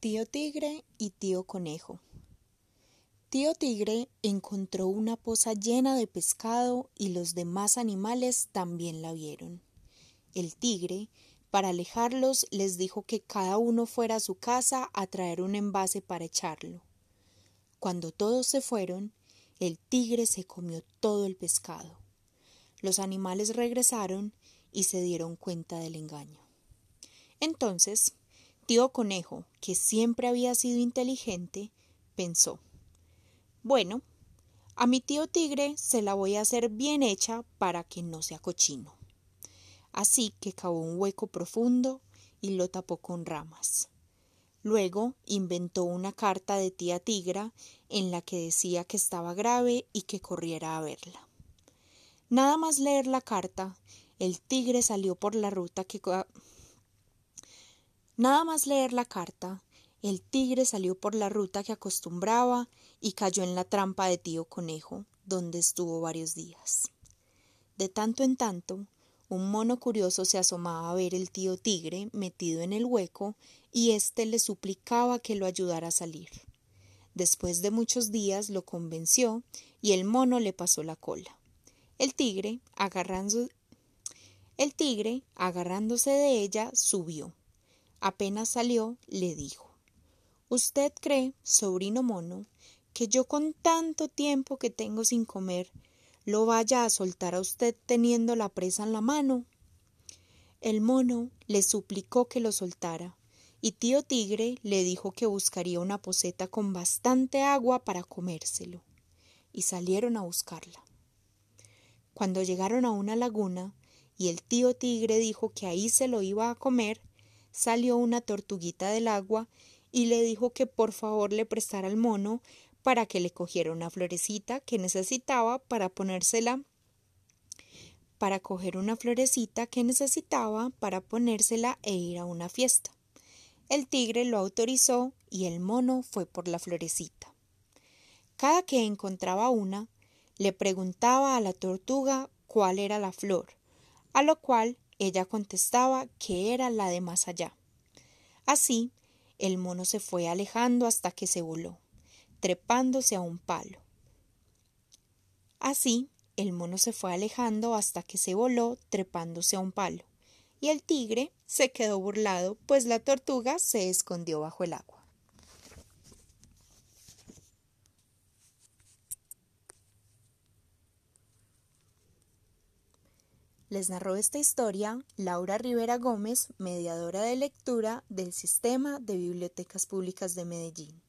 Tío Tigre y Tío Conejo. Tío Tigre encontró una poza llena de pescado y los demás animales también la vieron. El tigre, para alejarlos, les dijo que cada uno fuera a su casa a traer un envase para echarlo. Cuando todos se fueron, el tigre se comió todo el pescado. Los animales regresaron y se dieron cuenta del engaño. Entonces, tío conejo, que siempre había sido inteligente, pensó Bueno, a mi tío tigre se la voy a hacer bien hecha para que no sea cochino. Así que cavó un hueco profundo y lo tapó con ramas. Luego inventó una carta de tía tigra en la que decía que estaba grave y que corriera a verla. Nada más leer la carta, el tigre salió por la ruta que Nada más leer la carta, el tigre salió por la ruta que acostumbraba y cayó en la trampa de tío conejo, donde estuvo varios días. De tanto en tanto, un mono curioso se asomaba a ver el tío tigre metido en el hueco y éste le suplicaba que lo ayudara a salir. Después de muchos días lo convenció y el mono le pasó la cola. El tigre, agarrando, el tigre, agarrándose de ella, subió Apenas salió, le dijo ¿Usted cree, sobrino mono, que yo con tanto tiempo que tengo sin comer, lo vaya a soltar a usted teniendo la presa en la mano? El mono le suplicó que lo soltara, y tío Tigre le dijo que buscaría una poseta con bastante agua para comérselo, y salieron a buscarla. Cuando llegaron a una laguna, y el tío Tigre dijo que ahí se lo iba a comer, salió una tortuguita del agua y le dijo que por favor le prestara al mono para que le cogiera una florecita que necesitaba para ponérsela para coger una florecita que necesitaba para ponérsela e ir a una fiesta. El tigre lo autorizó y el mono fue por la florecita. Cada que encontraba una, le preguntaba a la tortuga cuál era la flor, a lo cual ella contestaba que era la de más allá. Así, el mono se fue alejando hasta que se voló, trepándose a un palo. Así, el mono se fue alejando hasta que se voló, trepándose a un palo. Y el tigre se quedó burlado, pues la tortuga se escondió bajo el agua. Les narró esta historia Laura Rivera Gómez, mediadora de lectura del Sistema de Bibliotecas Públicas de Medellín.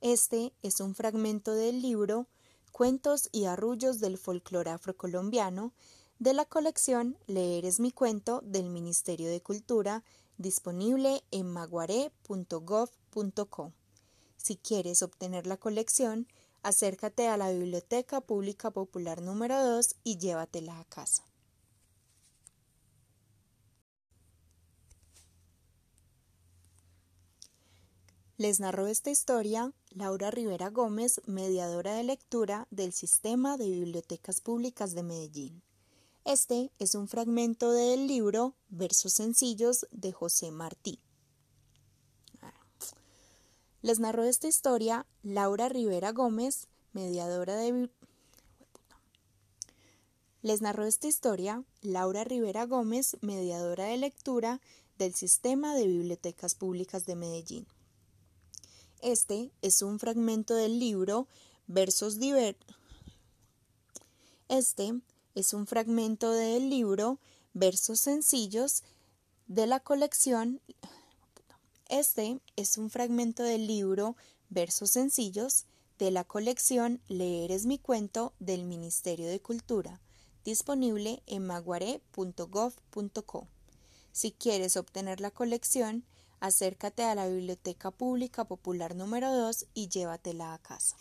Este es un fragmento del libro Cuentos y arrullos del folclore afrocolombiano de la colección Leer es mi cuento del Ministerio de Cultura, disponible en maguare.gov.co. Si quieres obtener la colección, acércate a la Biblioteca Pública Popular número 2 y llévatela a casa. Les narró esta historia Laura Rivera Gómez, mediadora de lectura del Sistema de Bibliotecas Públicas de Medellín. Este es un fragmento del libro Versos Sencillos de José Martí. Les narró esta historia Laura Rivera Gómez, mediadora de Les narró esta historia Laura Rivera Gómez, mediadora de lectura del Sistema de Bibliotecas Públicas de Medellín. Este es un fragmento del libro Versos diversos. Este es un fragmento del libro Versos sencillos de la colección. Este es un fragmento del libro Versos sencillos de la colección Leer es mi cuento del Ministerio de Cultura, disponible en maguare.gov.co. Si quieres obtener la colección, acércate a la Biblioteca Pública Popular número 2 y llévatela a casa.